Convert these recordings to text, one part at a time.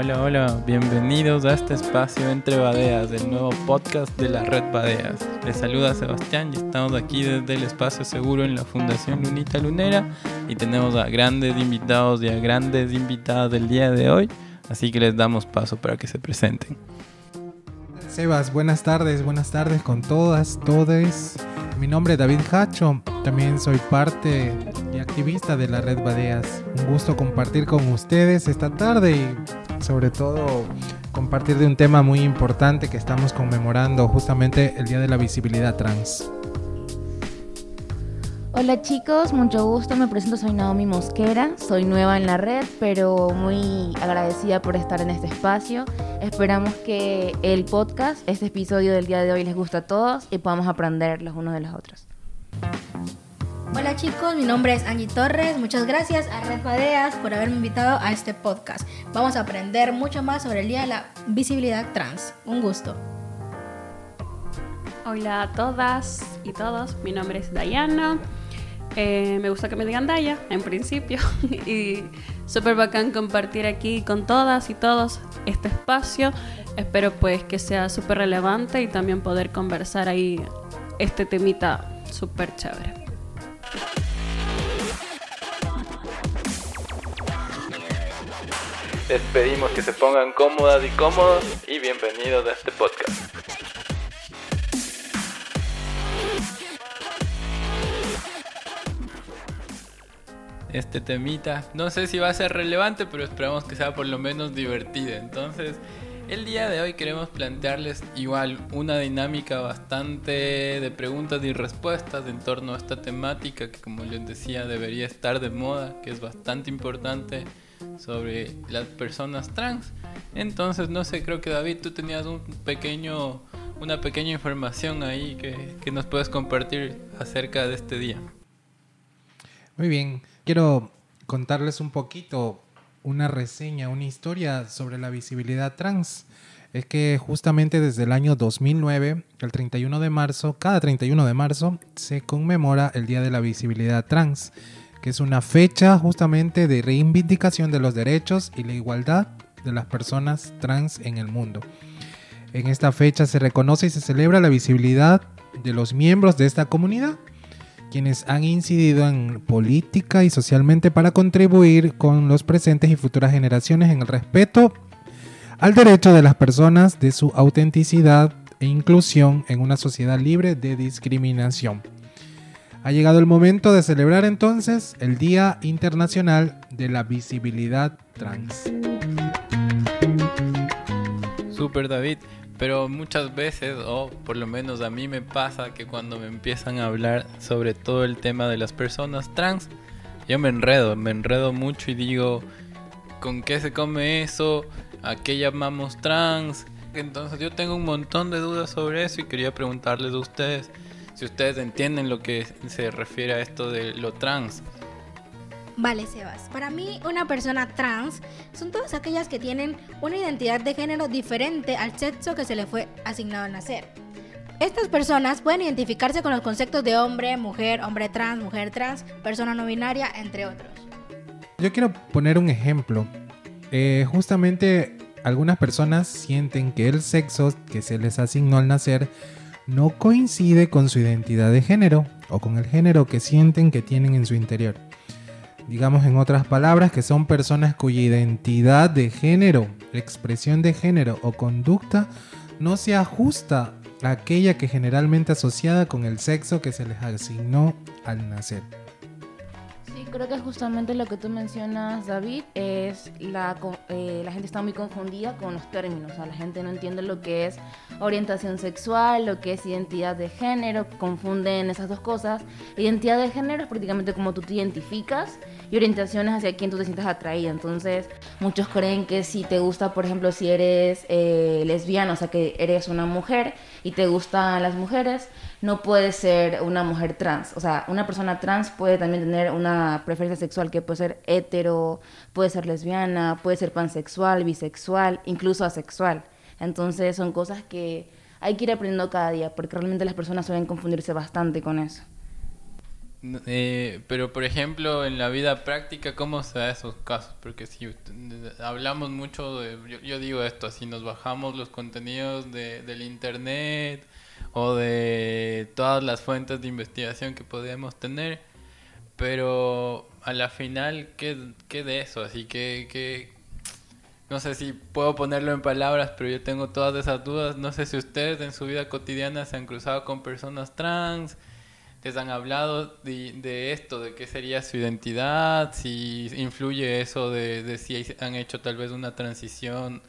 Hola, hola, bienvenidos a este espacio entre Badeas, el nuevo podcast de la red Badeas. Les saluda Sebastián y estamos aquí desde el espacio seguro en la Fundación Lunita Lunera y tenemos a grandes invitados y a grandes invitadas del día de hoy, así que les damos paso para que se presenten. Sebas, buenas tardes, buenas tardes con todas, todes. Mi nombre es David Hacho, también soy parte y activista de la red Badeas. Un gusto compartir con ustedes esta tarde y sobre todo compartir de un tema muy importante que estamos conmemorando justamente el Día de la Visibilidad Trans. Hola chicos, mucho gusto, me presento, soy Naomi Mosquera, soy nueva en la red, pero muy agradecida por estar en este espacio. Esperamos que el podcast, este episodio del día de hoy les guste a todos y podamos aprender los unos de los otros. Hola chicos, mi nombre es Angie Torres, muchas gracias a Red Badeas por haberme invitado a este podcast. Vamos a aprender mucho más sobre el Día de la Visibilidad Trans. Un gusto. Hola a todas y todos, mi nombre es Dayana. Eh, me gusta que me digan Daya, en principio. y súper bacán compartir aquí con todas y todos este espacio. Espero pues que sea súper relevante y también poder conversar ahí este temita súper chévere. Les pedimos que se pongan cómodas y cómodos y bienvenidos a este podcast. este temita. No sé si va a ser relevante, pero esperamos que sea por lo menos divertido. Entonces, el día de hoy queremos plantearles igual una dinámica bastante de preguntas y respuestas en torno a esta temática que como les decía debería estar de moda, que es bastante importante sobre las personas trans. Entonces, no sé, creo que David, tú tenías un pequeño, una pequeña información ahí que, que nos puedes compartir acerca de este día. Muy bien, quiero contarles un poquito una reseña, una historia sobre la visibilidad trans. Es que justamente desde el año 2009, el 31 de marzo, cada 31 de marzo, se conmemora el Día de la Visibilidad Trans, que es una fecha justamente de reivindicación de los derechos y la igualdad de las personas trans en el mundo. En esta fecha se reconoce y se celebra la visibilidad de los miembros de esta comunidad quienes han incidido en política y socialmente para contribuir con los presentes y futuras generaciones en el respeto al derecho de las personas de su autenticidad e inclusión en una sociedad libre de discriminación. Ha llegado el momento de celebrar entonces el Día Internacional de la Visibilidad Trans. Super David. Pero muchas veces, o por lo menos a mí me pasa que cuando me empiezan a hablar sobre todo el tema de las personas trans, yo me enredo, me enredo mucho y digo, ¿con qué se come eso? ¿A qué llamamos trans? Entonces yo tengo un montón de dudas sobre eso y quería preguntarles a ustedes si ustedes entienden lo que se refiere a esto de lo trans. Vale, Sebas. Para mí, una persona trans son todas aquellas que tienen una identidad de género diferente al sexo que se le fue asignado al nacer. Estas personas pueden identificarse con los conceptos de hombre, mujer, hombre trans, mujer trans, persona no binaria, entre otros. Yo quiero poner un ejemplo. Eh, justamente algunas personas sienten que el sexo que se les asignó al nacer no coincide con su identidad de género o con el género que sienten que tienen en su interior digamos en otras palabras, que son personas cuya identidad de género, expresión de género o conducta no se ajusta a aquella que generalmente asociada con el sexo que se les asignó al nacer creo que justamente lo que tú mencionas, David, es la, eh, la gente está muy confundida con los términos, o sea, la gente no entiende lo que es orientación sexual, lo que es identidad de género, confunden esas dos cosas. Identidad de género es prácticamente como tú te identificas y orientación es hacia quien tú te sientas atraída. Entonces, muchos creen que si te gusta, por ejemplo, si eres eh, lesbiana, o sea, que eres una mujer y te gustan las mujeres, no puede ser una mujer trans. O sea, una persona trans puede también tener una preferencia sexual que puede ser hetero, puede ser lesbiana, puede ser pansexual, bisexual, incluso asexual. Entonces son cosas que hay que ir aprendiendo cada día, porque realmente las personas suelen confundirse bastante con eso. Eh, pero por ejemplo en la vida práctica cómo se da esos casos porque si hablamos mucho de yo, yo digo esto si nos bajamos los contenidos de, del internet o de todas las fuentes de investigación que podemos tener pero a la final qué, qué de eso así que, no sé si puedo ponerlo en palabras, pero yo tengo todas esas dudas. No sé si ustedes en su vida cotidiana se han cruzado con personas trans, les han hablado de, de esto, de qué sería su identidad, si influye eso de, de si han hecho tal vez una transición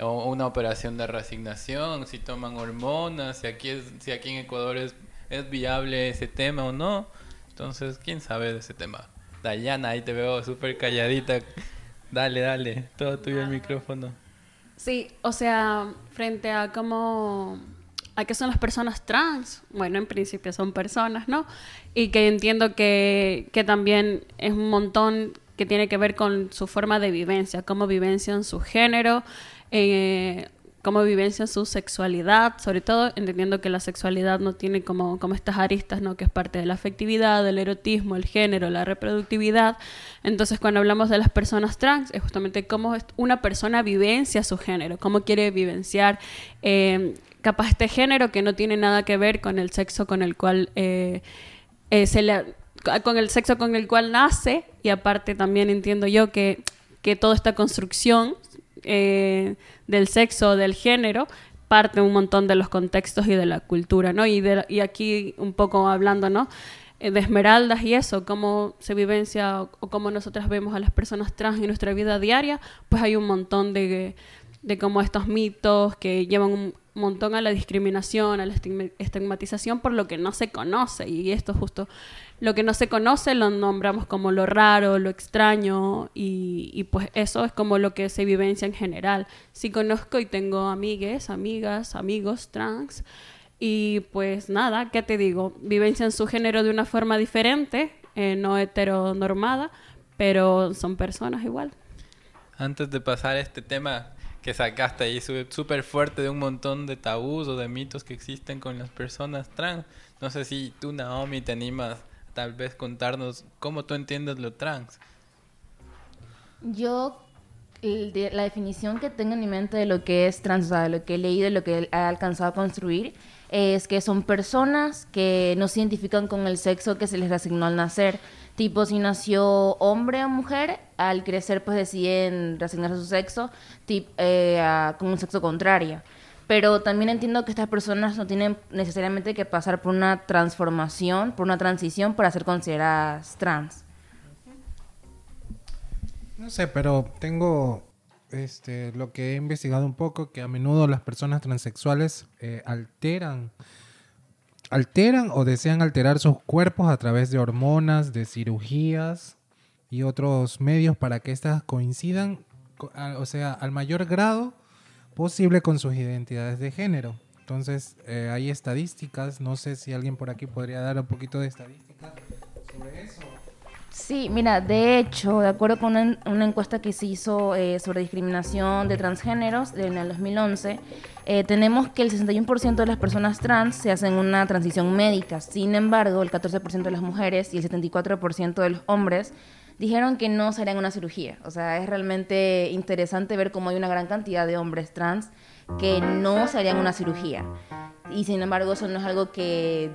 o una operación de reasignación, si toman hormonas, si aquí, es, si aquí en Ecuador es, es viable ese tema o no. Entonces, ¿quién sabe de ese tema? Dayana, ahí te veo súper calladita. Dale, dale, todo tuyo el micrófono. Sí, o sea, frente a cómo, a qué son las personas trans, bueno, en principio son personas, ¿no? Y que entiendo que, que también es un montón que tiene que ver con su forma de vivencia, cómo vivencian su género, eh, cómo vivencian su sexualidad, sobre todo entendiendo que la sexualidad no tiene como, como estas aristas, ¿no? Que es parte de la afectividad, del erotismo, el género, la reproductividad. Entonces, cuando hablamos de las personas trans, es justamente cómo una persona vivencia su género, cómo quiere vivenciar eh, capaz este género que no tiene nada que ver con el sexo con el cual eh, eh, se le con el sexo con el cual nace y aparte también entiendo yo que, que toda esta construcción eh, del sexo, del género, parte un montón de los contextos y de la cultura, ¿no? Y, de, y aquí un poco hablando, ¿no? Eh, de esmeraldas y eso, cómo se vivencia o, o cómo nosotras vemos a las personas trans en nuestra vida diaria, pues hay un montón de, de como estos mitos que llevan un montón a la discriminación, a la estigma- estigmatización por lo que no se conoce. Y esto justo, lo que no se conoce lo nombramos como lo raro, lo extraño, y, pues eso es como lo que se vivencia en general. Sí conozco y tengo amigues, amigas, amigos trans, y pues nada, ¿qué te digo? Vivencian su género de una forma diferente, eh, no heteronormada, pero son personas igual. Antes de pasar a este tema que sacaste ahí súper fuerte de un montón de tabús o de mitos que existen con las personas trans, no sé si tú, Naomi, te animas tal vez contarnos cómo tú entiendes lo trans. Yo, la definición que tengo en mi mente de lo que es trans, o sea, lo que he leído, lo que he alcanzado a construir, es que son personas que no se identifican con el sexo que se les asignó al nacer. Tipo, si nació hombre o mujer, al crecer pues deciden reasignarse su sexo tip- eh, a- con un sexo contrario. Pero también entiendo que estas personas no tienen necesariamente que pasar por una transformación, por una transición para ser consideradas trans. No sé, pero tengo este, lo que he investigado un poco, que a menudo las personas transexuales eh, alteran, alteran o desean alterar sus cuerpos a través de hormonas, de cirugías y otros medios para que éstas coincidan, o sea, al mayor grado posible con sus identidades de género. Entonces, eh, hay estadísticas, no sé si alguien por aquí podría dar un poquito de estadísticas sobre eso. Sí, mira, de hecho, de acuerdo con una, una encuesta que se hizo eh, sobre discriminación de transgéneros en el 2011, eh, tenemos que el 61% de las personas trans se hacen una transición médica. Sin embargo, el 14% de las mujeres y el 74% de los hombres dijeron que no se harían una cirugía. O sea, es realmente interesante ver cómo hay una gran cantidad de hombres trans que no se harían una cirugía. Y sin embargo, eso no es algo que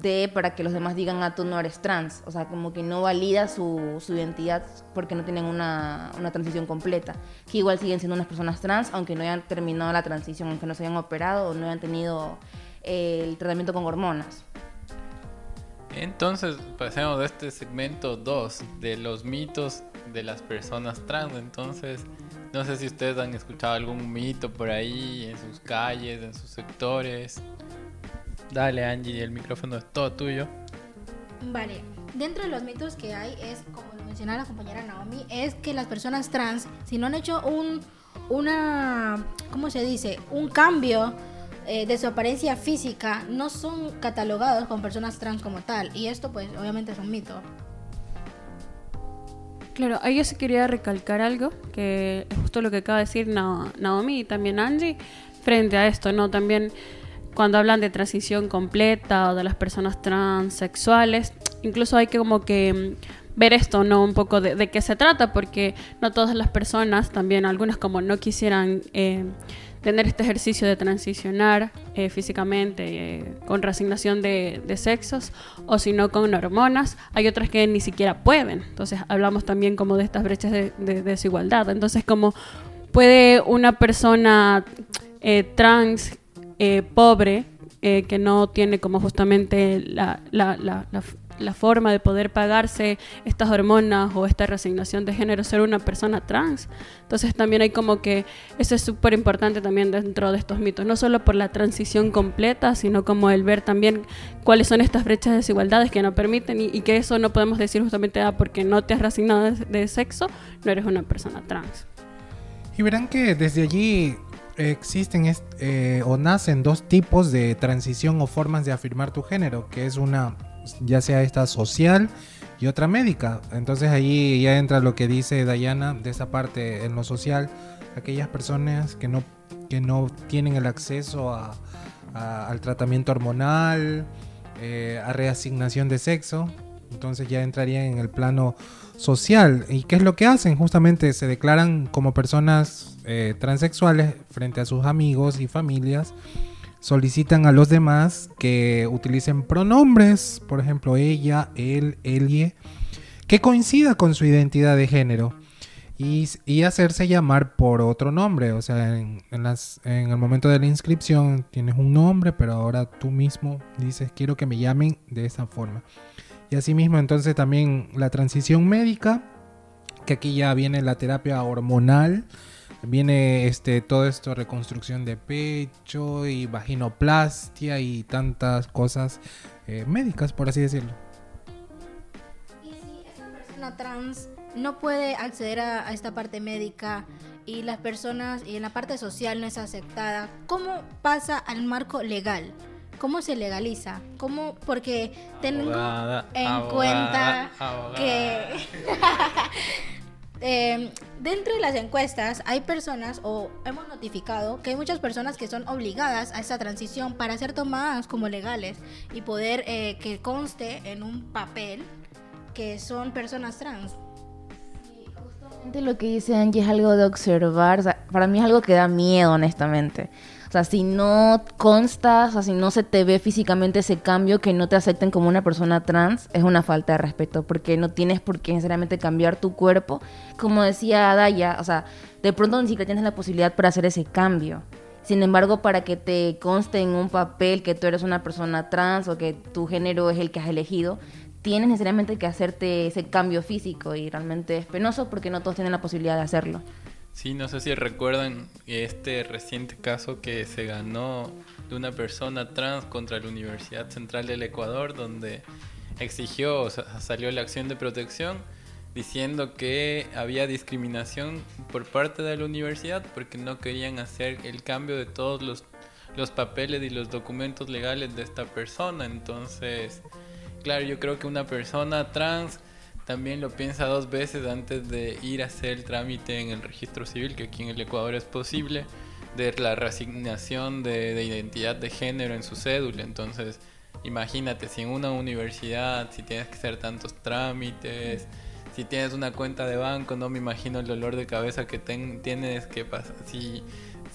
de para que los demás digan, ah, tú no eres trans. O sea, como que no valida su, su identidad porque no tienen una, una transición completa. Que igual siguen siendo unas personas trans, aunque no hayan terminado la transición, aunque no se hayan operado o no hayan tenido eh, el tratamiento con hormonas. Entonces, pasemos a este segmento 2 de los mitos de las personas trans. Entonces, no sé si ustedes han escuchado algún mito por ahí, en sus calles, en sus sectores. Dale, Angie, el micrófono es todo tuyo. Vale, dentro de los mitos que hay es, como lo mencionaba la compañera Naomi, es que las personas trans, si no han hecho un, una, ¿cómo se dice? Un cambio eh, de su apariencia física, no son catalogados como personas trans como tal. Y esto pues obviamente es un mito. Claro, ahí yo sí quería recalcar algo, que es justo lo que acaba de decir Na- Naomi y también Angie, frente a esto, ¿no? También cuando hablan de transición completa o de las personas transexuales, incluso hay que como que mm, ver esto, ¿no? Un poco de, qué se trata, porque no todas las personas, también algunas como no quisieran eh, tener este ejercicio de transicionar eh, físicamente eh, con resignación de, sexos o si no con hormonas, hay otras que ni siquiera pueden. Entonces hablamos también como de estas brechas de, de desigualdad. Entonces como puede una persona eh, trans eh, pobre eh, que no tiene como justamente la, la, la, la, forma de poder pagarse estas hormonas o esta resignación de género ser una persona trans. Entonces también hay como que eso es súper importante también dentro de estos mitos, no solo por la transición completa, sino como el ver también cuáles son estas brechas de desigualdades que no permiten y, y que eso no podemos decir justamente ah, porque no te has resignado de, de sexo, no eres una persona trans. Y verán que desde allí existen eh, o nacen dos tipos de transición o formas de afirmar tu género, que es una, ya sea esta social y otra médica. Entonces ahí ya entra lo que dice Dayana de esa parte en lo social, aquellas personas que no, que no tienen el acceso a- al tratamiento hormonal, eh, a reasignación de sexo. Entonces ya entrarían en el plano social. ¿Y qué es lo que hacen? Justamente se declaran como personas eh, transexuales frente a sus amigos y familias. Solicitan a los demás que utilicen pronombres, por ejemplo, ella, él, elie, que coincida con su identidad de género. Y, y hacerse llamar por otro nombre. O sea, en, en el momento de la inscripción tienes un nombre, pero ahora tú mismo dices, quiero que me llamen de esa forma. Y asimismo, entonces también la transición médica, que aquí ya viene la terapia hormonal, viene este todo esto reconstrucción de pecho y vaginoplastia y tantas cosas eh, médicas, por así decirlo. Y si esa persona trans no puede acceder a, a esta parte médica y las personas y en la parte social no es aceptada, ¿cómo pasa al marco legal? ¿Cómo se legaliza? ¿Cómo? Porque tengo Abogada, en abogada, cuenta abogada. que eh, dentro de las encuestas hay personas o hemos notificado que hay muchas personas que son obligadas a esa transición para ser tomadas como legales y poder eh, que conste en un papel que son personas trans. Justamente Lo que dice Angie es algo de observar, o sea, para mí es algo que da miedo, honestamente. O sea, si no constas, o si no se te ve físicamente ese cambio, que no te acepten como una persona trans, es una falta de respeto, porque no tienes por qué necesariamente cambiar tu cuerpo. Como decía Daya, o sea, de pronto ni siquiera tienes la posibilidad para hacer ese cambio. Sin embargo, para que te conste en un papel que tú eres una persona trans o que tu género es el que has elegido, tienes necesariamente que hacerte ese cambio físico y realmente es penoso porque no todos tienen la posibilidad de hacerlo. Sí, no sé si recuerdan este reciente caso que se ganó de una persona trans contra la Universidad Central del Ecuador, donde exigió, o sea, salió la acción de protección diciendo que había discriminación por parte de la universidad porque no querían hacer el cambio de todos los, los papeles y los documentos legales de esta persona. Entonces, claro, yo creo que una persona trans también lo piensa dos veces antes de ir a hacer el trámite en el registro civil, que aquí en el Ecuador es posible, de la reasignación de, de identidad de género en su cédula. Entonces, imagínate, si en una universidad, si tienes que hacer tantos trámites, si tienes una cuenta de banco, no me imagino el dolor de cabeza que ten- tienes que pasar. Si,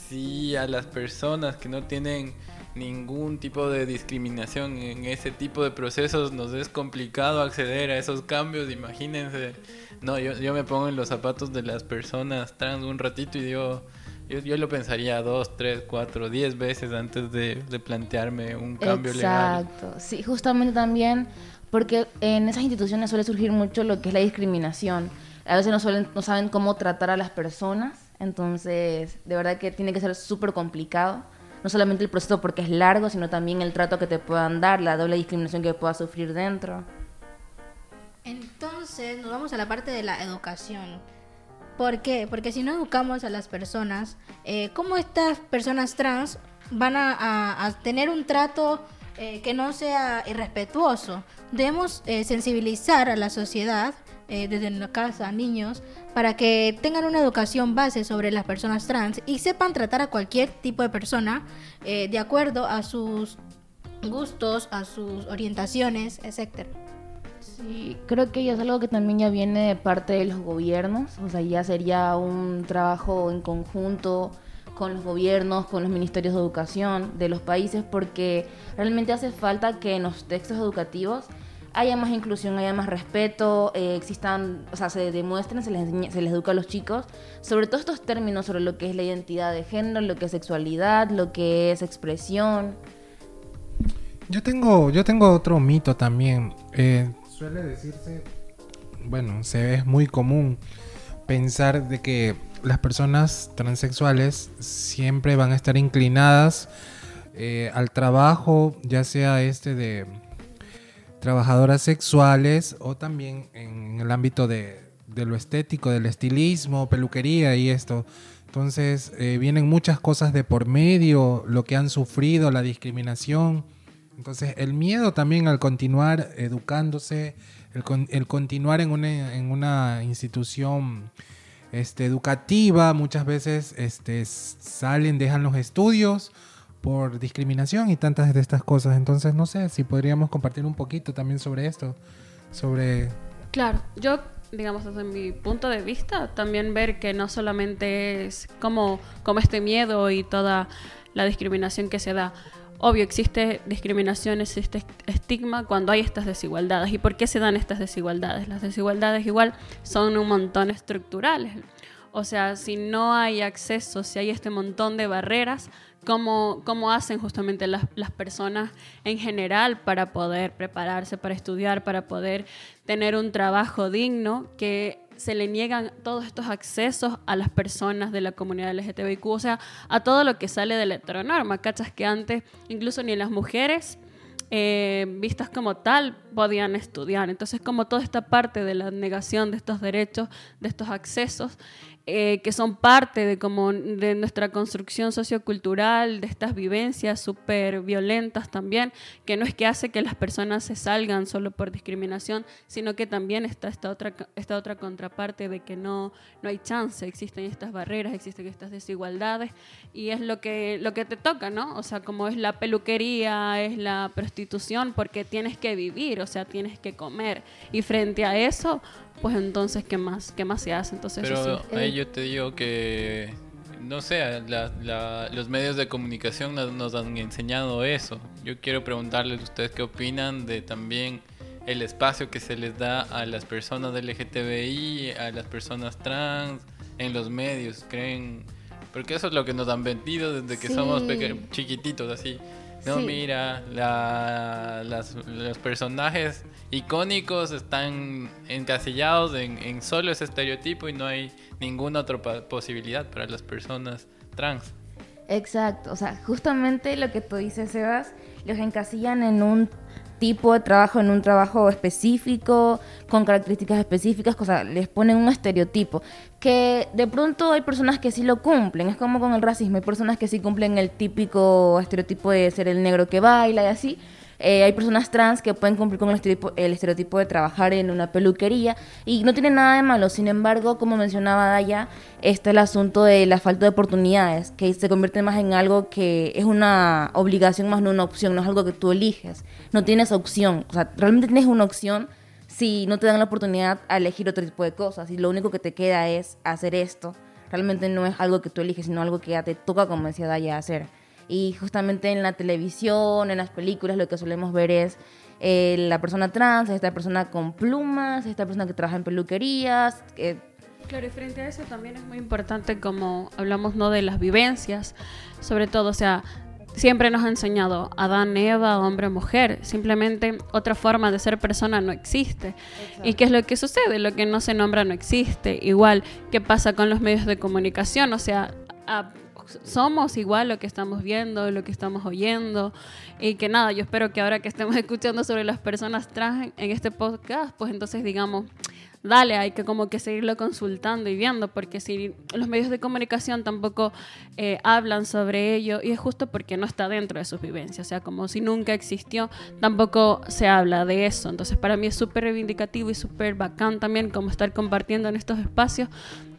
si a las personas que no tienen ningún tipo de discriminación en ese tipo de procesos nos es complicado acceder a esos cambios, imagínense. No, yo, yo me pongo en los zapatos de las personas trans un ratito y digo, yo, yo lo pensaría dos, tres, cuatro, diez veces antes de, de plantearme un cambio legal. Exacto, sí, justamente también porque en esas instituciones suele surgir mucho lo que es la discriminación. A veces no, suelen, no saben cómo tratar a las personas, entonces de verdad que tiene que ser súper complicado. No solamente el proceso porque es largo, sino también el trato que te puedan dar, la doble discriminación que puedas sufrir dentro. Entonces nos vamos a la parte de la educación. ¿Por qué? Porque si no educamos a las personas, eh, ¿cómo estas personas trans van a, tener un trato eh, que no sea irrespetuoso? Debemos eh, sensibilizar a la sociedad, eh, desde la casa, niños, para que tengan una educación base sobre las personas trans y sepan tratar a cualquier tipo de persona eh, de acuerdo a sus gustos, a sus orientaciones, etcétera. Sí, creo que ya es algo que también ya viene de parte de los gobiernos, o sea, ya sería un trabajo en conjunto con los gobiernos, con los ministerios de educación de los países, porque realmente hace falta que en los textos educativos haya más inclusión, haya más respeto, eh, existan, o sea, se demuestren, se les, enseña- se les educa a los chicos sobre todos estos términos, sobre lo que es la identidad de género, lo que es sexualidad, lo que es expresión. Yo tengo, yo tengo otro mito también. Eh, suele decirse, bueno, se es muy común pensar de que las personas transexuales siempre van a estar inclinadas eh, al trabajo, ya sea este de trabajadoras sexuales o también en el ámbito de, de lo estético, del estilismo, peluquería y esto. Entonces eh, vienen muchas cosas de por medio, lo que han sufrido, la discriminación. Entonces el miedo también al continuar educándose, el, con- el continuar en una, en una institución este, educativa, muchas veces este, salen, dejan los estudios por discriminación y tantas de estas cosas. Entonces no sé si podríamos compartir un poquito también sobre esto, sobre... Claro, yo, digamos, desde mi punto de vista, también ver que no solamente es como, como este miedo y toda la discriminación que se da. Obvio, existe discriminación, existe estigma cuando hay estas desigualdades. ¿Y por qué se dan estas desigualdades? Las desigualdades igual son un montón estructurales. O sea, si no hay acceso, si hay este montón de barreras, ¿cómo, cómo hacen justamente las, las personas en general para poder prepararse, para estudiar, para poder tener un trabajo digno que se le niegan todos estos accesos a las personas de la comunidad LGTBIQ, o sea, a todo lo que sale de la heteronorma, cachas que antes incluso ni las mujeres eh, vistas como tal podían estudiar. Entonces, como toda esta parte de la negación de estos derechos, de estos accesos, eh, que son parte de, como, de nuestra construcción sociocultural, de estas vivencias súper violentas también, que no es que hace que las personas se salgan solo por discriminación, sino que también está esta otra, esta otra contraparte de que no, no hay chance, existen estas barreras, existen estas desigualdades, y es lo que, lo que te toca, ¿no? O sea, como es la peluquería, es la prostitución, porque tienes que vivir, o sea, tienes que comer, y frente a eso, pues entonces, ¿qué más, qué más se hace? Entonces, Pero eso sí. ahí yo te digo que, no sé, la- la- los medios de comunicación nos, nos han enseñado eso. Yo quiero preguntarles a ustedes qué opinan de también el espacio que se les da a las personas del LGTBI, a las personas trans en los medios. ¿Creen? Porque eso es lo que nos han vendido desde que Sí. somos chiquititos, así. No, Sí. mira, la- las- los personajes icónicos están encasillados en, en solo ese estereotipo y no hay ninguna otra posibilidad para las personas trans. Exacto, o sea, justamente lo que tú dices, Sebas, los encasillan en un tipo de trabajo, en un trabajo específico, con características específicas, sea, les ponen un estereotipo, que de pronto hay personas que sí lo cumplen, es como con el racismo, hay personas que sí cumplen el típico estereotipo de ser el negro que baila y así, eh, hay personas trans que pueden cumplir con el estereotipo, el estereotipo de trabajar en una peluquería y no tiene nada de malo. Sin embargo, como mencionaba Daya, está el asunto de la falta de oportunidades, que se convierte más en algo que es una obligación más no una opción, no es algo que tú eliges. No tienes opción. O sea, realmente tienes una opción si no te dan la oportunidad a elegir otro tipo de cosas y lo único que te queda es hacer esto. Realmente no es algo que tú eliges, sino algo que ya te toca, como decía Daya, hacer. Y justamente en la televisión, en las películas, lo que solemos ver es eh, la persona trans, esta persona con plumas, esta persona que trabaja en peluquerías. que- Claro, y frente a eso también es muy importante como hablamos no de las vivencias, sobre todo, o sea, siempre nos ha enseñado Adán, Eva, hombre, mujer, simplemente otra forma de ser persona no existe. ¿Y qué es lo que sucede? Lo que no se nombra no existe. Igual, ¿qué pasa con los medios de comunicación? O sea, a- somos igual lo que estamos viendo, lo que estamos oyendo. Y que nada, yo espero que ahora que estemos escuchando sobre las personas trans en- este podcast, pues entonces digamos, dale, hay que como que seguirlo consultando y viendo, porque si los medios de comunicación tampoco eh, hablan sobre ello, y es justo porque no está dentro de sus vivencias, o sea, como si nunca existió, tampoco se habla de eso. Entonces, para mí es súper reivindicativo y súper bacán también como estar compartiendo en estos espacios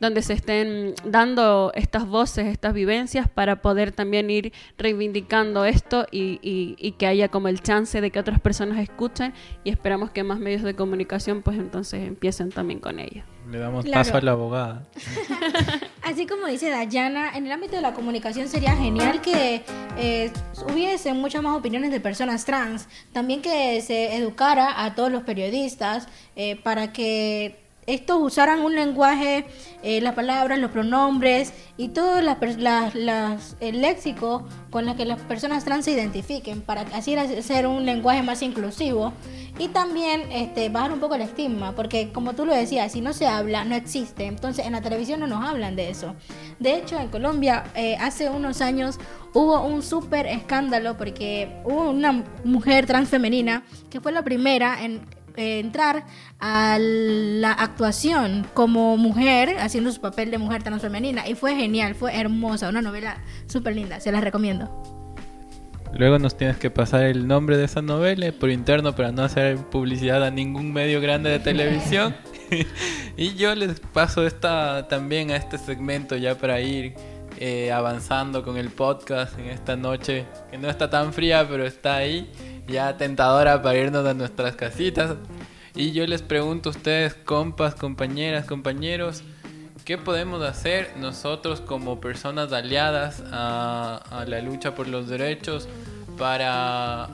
donde se estén dando estas voces, estas vivencias, para poder también ir reivindicando esto y, y que haya como el chance de que otras personas escuchen y esperamos que más medios de comunicación pues entonces empiecen también con ella. Le damos paso a la abogada. Así como dice Dayana, en el ámbito de la comunicación sería genial que eh, hubiese muchas más opiniones de personas trans. También que se educara a todos los periodistas eh, para que estos usaran un lenguaje, eh, las palabras, los pronombres y todo el léxico con el que las personas trans se identifiquen, para así hacer un lenguaje más inclusivo y también este, bajar un poco el estigma, porque como tú lo decías, si no se habla, no existe. Entonces en la televisión no nos hablan de eso. De hecho, en Colombia eh, hace unos años hubo un súper escándalo porque hubo una mujer transfemenina que fue la primera en entrar a la actuación como mujer, haciendo su papel de mujer transfemenina. Y fue genial, fue hermosa, una novela súper linda, se las recomiendo. Luego nos tienes que pasar el nombre de esa novela por interno para no hacer publicidad a ningún medio grande de televisión. y yo les paso esta también a este segmento ya para ir eh, avanzando con el podcast en esta noche que no está tan fría pero está ahí ya tentadora para irnos a nuestras casitas. Y yo les pregunto a ustedes, compas, compañeras, compañeros, ¿qué podemos hacer nosotros como personas aliadas a, la lucha por los derechos para,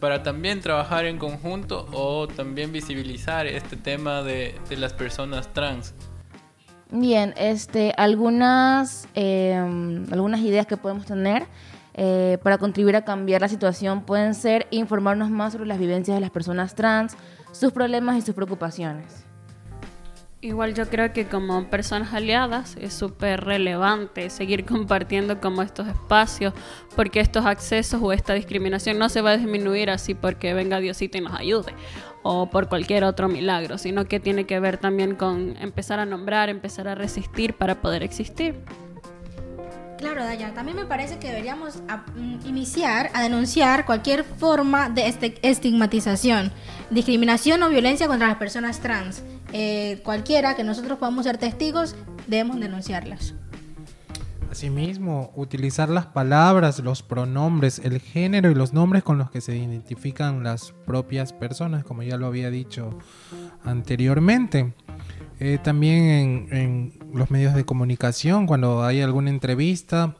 para también trabajar en conjunto o también visibilizar este tema de, las personas trans? Bien, este, algunas, em, algunas ideas que podemos tener eh, para contribuir a cambiar la situación pueden ser informarnos más sobre las vivencias de las personas trans, sus problemas y sus preocupaciones. Igual yo creo que como personas aliadas es súper relevante seguir compartiendo como estos espacios, porque estos accesos o esta discriminación no se va a disminuir así porque venga Diosito y nos ayude, o por cualquier otro milagro, sino que tiene que ver también con empezar a nombrar, empezar a resistir para poder existir. Claro, Daya, también me parece que deberíamos mm, iniciar a denunciar cualquier forma de este, estigmatización, discriminación o violencia contra las personas trans. Eh, cualquiera que nosotros podamos ser testigos, debemos denunciarlas. Asimismo, utilizar las palabras, los pronombres, el género y los nombres con los que se identifican las propias personas, como ya lo había dicho anteriormente. Eh, también en, los medios de comunicación, cuando hay alguna entrevista,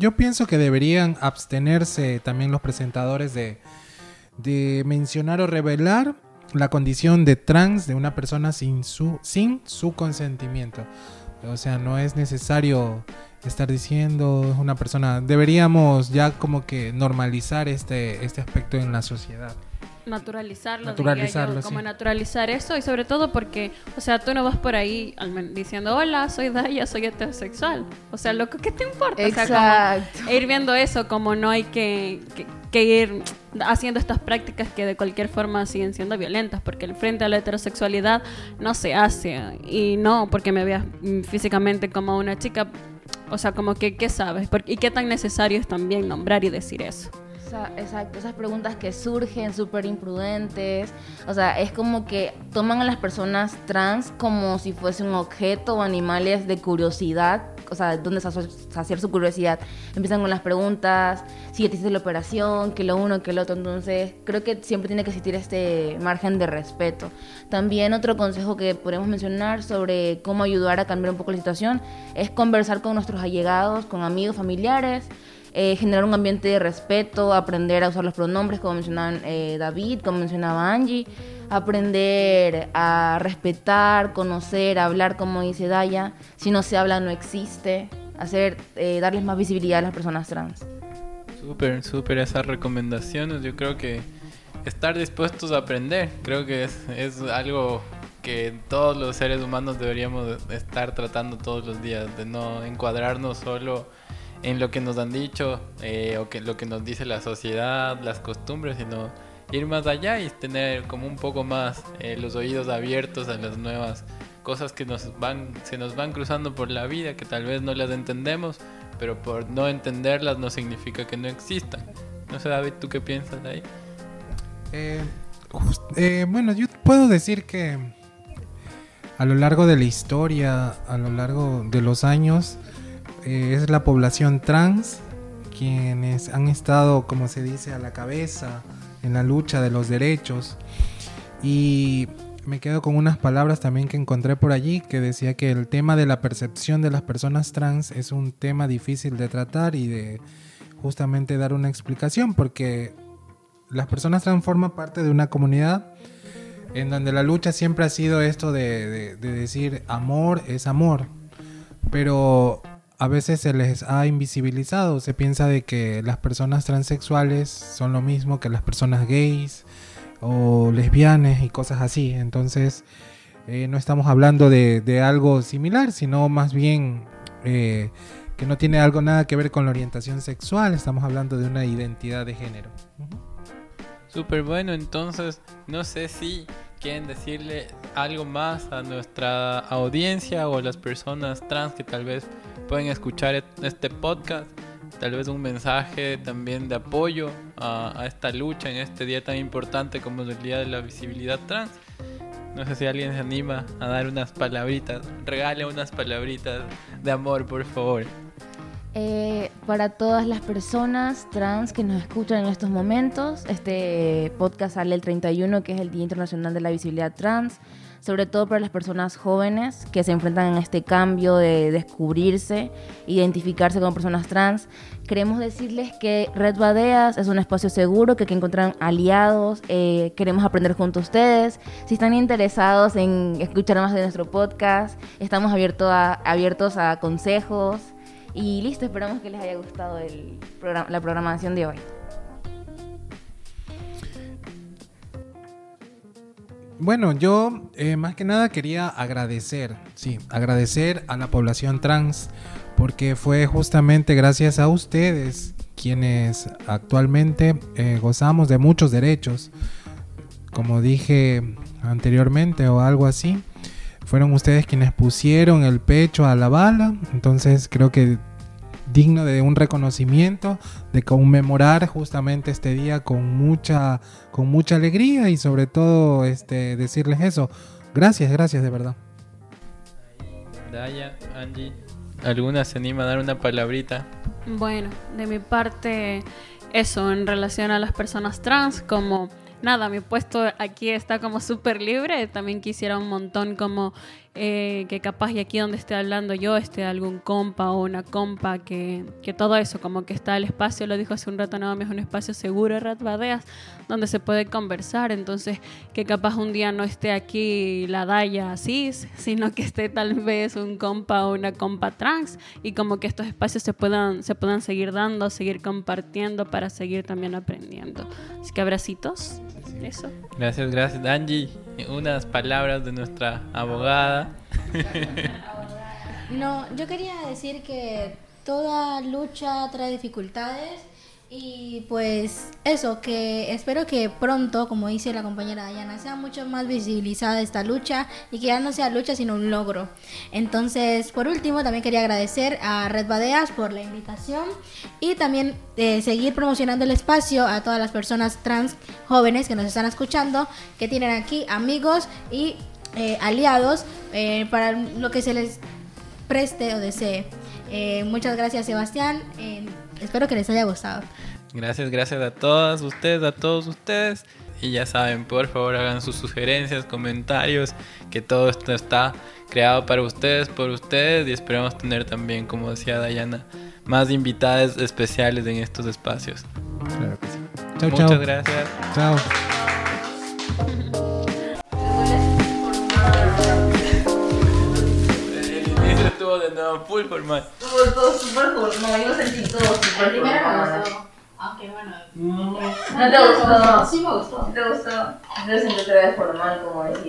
yo pienso que deberían abstenerse también los presentadores de, de mencionar o revelar la condición de trans de una persona sin su, sin su consentimiento. O sea, no es necesario estar diciendo una persona. Deberíamos ya como que normalizar este, este aspecto en la sociedad naturalizarlo, naturalizarlo como naturalizar eso y sobre todo porque, o sea, tú no vas por ahí diciendo, hola, soy Daya, soy heterosexual. O sea, loco, ¿qué te importa? Exacto. ir viendo eso, como no hay que, que, ir haciendo estas prácticas que de cualquier forma siguen siendo violentas, porque el frente a la heterosexualidad no se hace. Y no porque me veas físicamente como una chica, o sea, como que, ¿qué sabes? ¿Y qué tan necesario es también nombrar y decir eso? Exacto, esas preguntas que surgen súper imprudentes. O sea, es como que toman a las personas trans como si fuesen un objeto o animales de curiosidad. O sea, donde saciar su curiosidad. Empiezan con las preguntas, si ya te hiciste la operación, que lo uno, que lo otro. Entonces, creo que siempre tiene que existir este margen de respeto. También otro consejo que podemos mencionar sobre cómo ayudar a cambiar un poco la situación es conversar con nuestros allegados, con amigos, familiares eh, generar un ambiente de respeto, aprender a usar los pronombres, como mencionaban eh, David, como mencionaba Angie, aprender a respetar, conocer, hablar, como dice Daya. Si no se habla, no existe. Hacer, eh, darles más visibilidad a las personas trans. Súper, súper esas recomendaciones. Yo creo que estar dispuestos a aprender, creo que es, es algo que todos los seres humanos deberíamos estar tratando todos los días, de no encuadrarnos solo en lo que nos han dicho eh, o que lo que nos dice la sociedad, las costumbres, sino ir más allá y tener como un poco más eh, los oídos abiertos a las nuevas cosas que nos van, se nos van cruzando por la vida, que tal vez no las entendemos, pero por no entenderlas no significa que no existan. No sé, David, ¿tú qué piensas de ahí? Eh, bueno, yo puedo decir que a lo largo de la historia, a lo largo de los años, eh, es la población trans quienes han estado, como se dice, a la cabeza en la lucha de los derechos. Y me quedo con unas palabras también que encontré por allí que decía que el tema de la percepción de las personas trans es un tema difícil de tratar y de justamente dar una explicación porque las personas trans forman parte de una comunidad en donde la lucha siempre ha sido esto de, de- de decir amor es amor, pero a veces se les ha invisibilizado, se piensa de que las personas transexuales son lo mismo que las personas gays o lesbianas y cosas así, entonces eh, no estamos hablando de, algo similar, sino más bien eh, que no tiene algo nada que ver con la orientación sexual, estamos hablando de una identidad de género. Súper bueno, entonces no sé si quieren decirle algo más a nuestra audiencia o a las personas trans que tal vez pueden escuchar et- este podcast, tal vez un mensaje también de apoyo a, a esta lucha en este día tan importante como es el Día de la Visibilidad Trans. No sé si alguien se anima a dar unas palabritas, regale unas palabritas de amor, por favor. Eh, para todas las personas trans que nos escuchan en estos momentos, este podcast sale el 31, que es el Día Internacional de la Visibilidad Trans, sobre todo para las personas jóvenes que se enfrentan en este cambio de descubrirse, identificarse como personas trans. Queremos decirles que Red Badeas es un espacio seguro, que aquí encuentran aliados, eh, queremos aprender junto a ustedes. Si están interesados en escuchar más de nuestro podcast, estamos abierto a- abiertos a consejos. Y listo, esperamos que les haya gustado el programa, la programación de hoy. Bueno, yo eh, más que nada quería agradecer, sí, agradecer a la población trans, porque fue justamente gracias a ustedes quienes actualmente eh, gozamos de muchos derechos, como dije anteriormente o algo así. Fueron ustedes quienes pusieron el pecho a la bala, entonces creo que digno de un reconocimiento, de conmemorar justamente este día con mucha, con mucha alegría y sobre todo este, decirles eso. Gracias, gracias de verdad. Daya, Angie, ¿alguna se anima a dar una palabrita? Bueno, de mi parte, eso en relación a las personas trans, como nada, mi puesto aquí está como súper libre. También quisiera un montón como eh, que capaz y aquí donde esté hablando yo esté algún compa o una compa, que, que todo eso, como que está el espacio, lo dijo hace un rato Naomi, es un espacio seguro, Rat Badeas, donde se puede conversar. Entonces, que capaz un día no esté aquí la Daya cis, sino que esté tal vez un compa o una compa trans y como que estos espacios se puedan, se puedan seguir dando, seguir compartiendo para seguir también aprendiendo. Así que abracitos. Eso. Gracias, gracias, Angie. Unas palabras de nuestra abogada. No, yo quería decir que toda lucha trae dificultades y pues eso, que espero que pronto, como dice la compañera Dayana, sea mucho más visibilizada esta lucha y que ya no sea lucha sino un logro. Entonces, por último, también quería agradecer a Red Badeas por la invitación y también eh, seguir promocionando el espacio a todas las personas trans jóvenes que nos están escuchando, que tienen aquí amigos y eh, aliados eh, para lo que se les preste o desee. Muchas gracias Sebastián, espero que les haya gustado. Gracias, gracias a todas ustedes, a todos ustedes. Y ya saben, por favor hagan sus sugerencias, comentarios, que todo esto está creado para ustedes, por ustedes. Y esperamos tener también, como decía Dayana, más invitadas especiales en estos espacios. Claro que sí. Chao, Muchas chao. gracias. Chao. Nuevo full formal. Todo, todo súper formal, yo sentí todo súper formal. Aunque bueno. ¿No te gustó? Sí me gustó. ¿Te gustó? Yo sentí otra vez formal, como decía.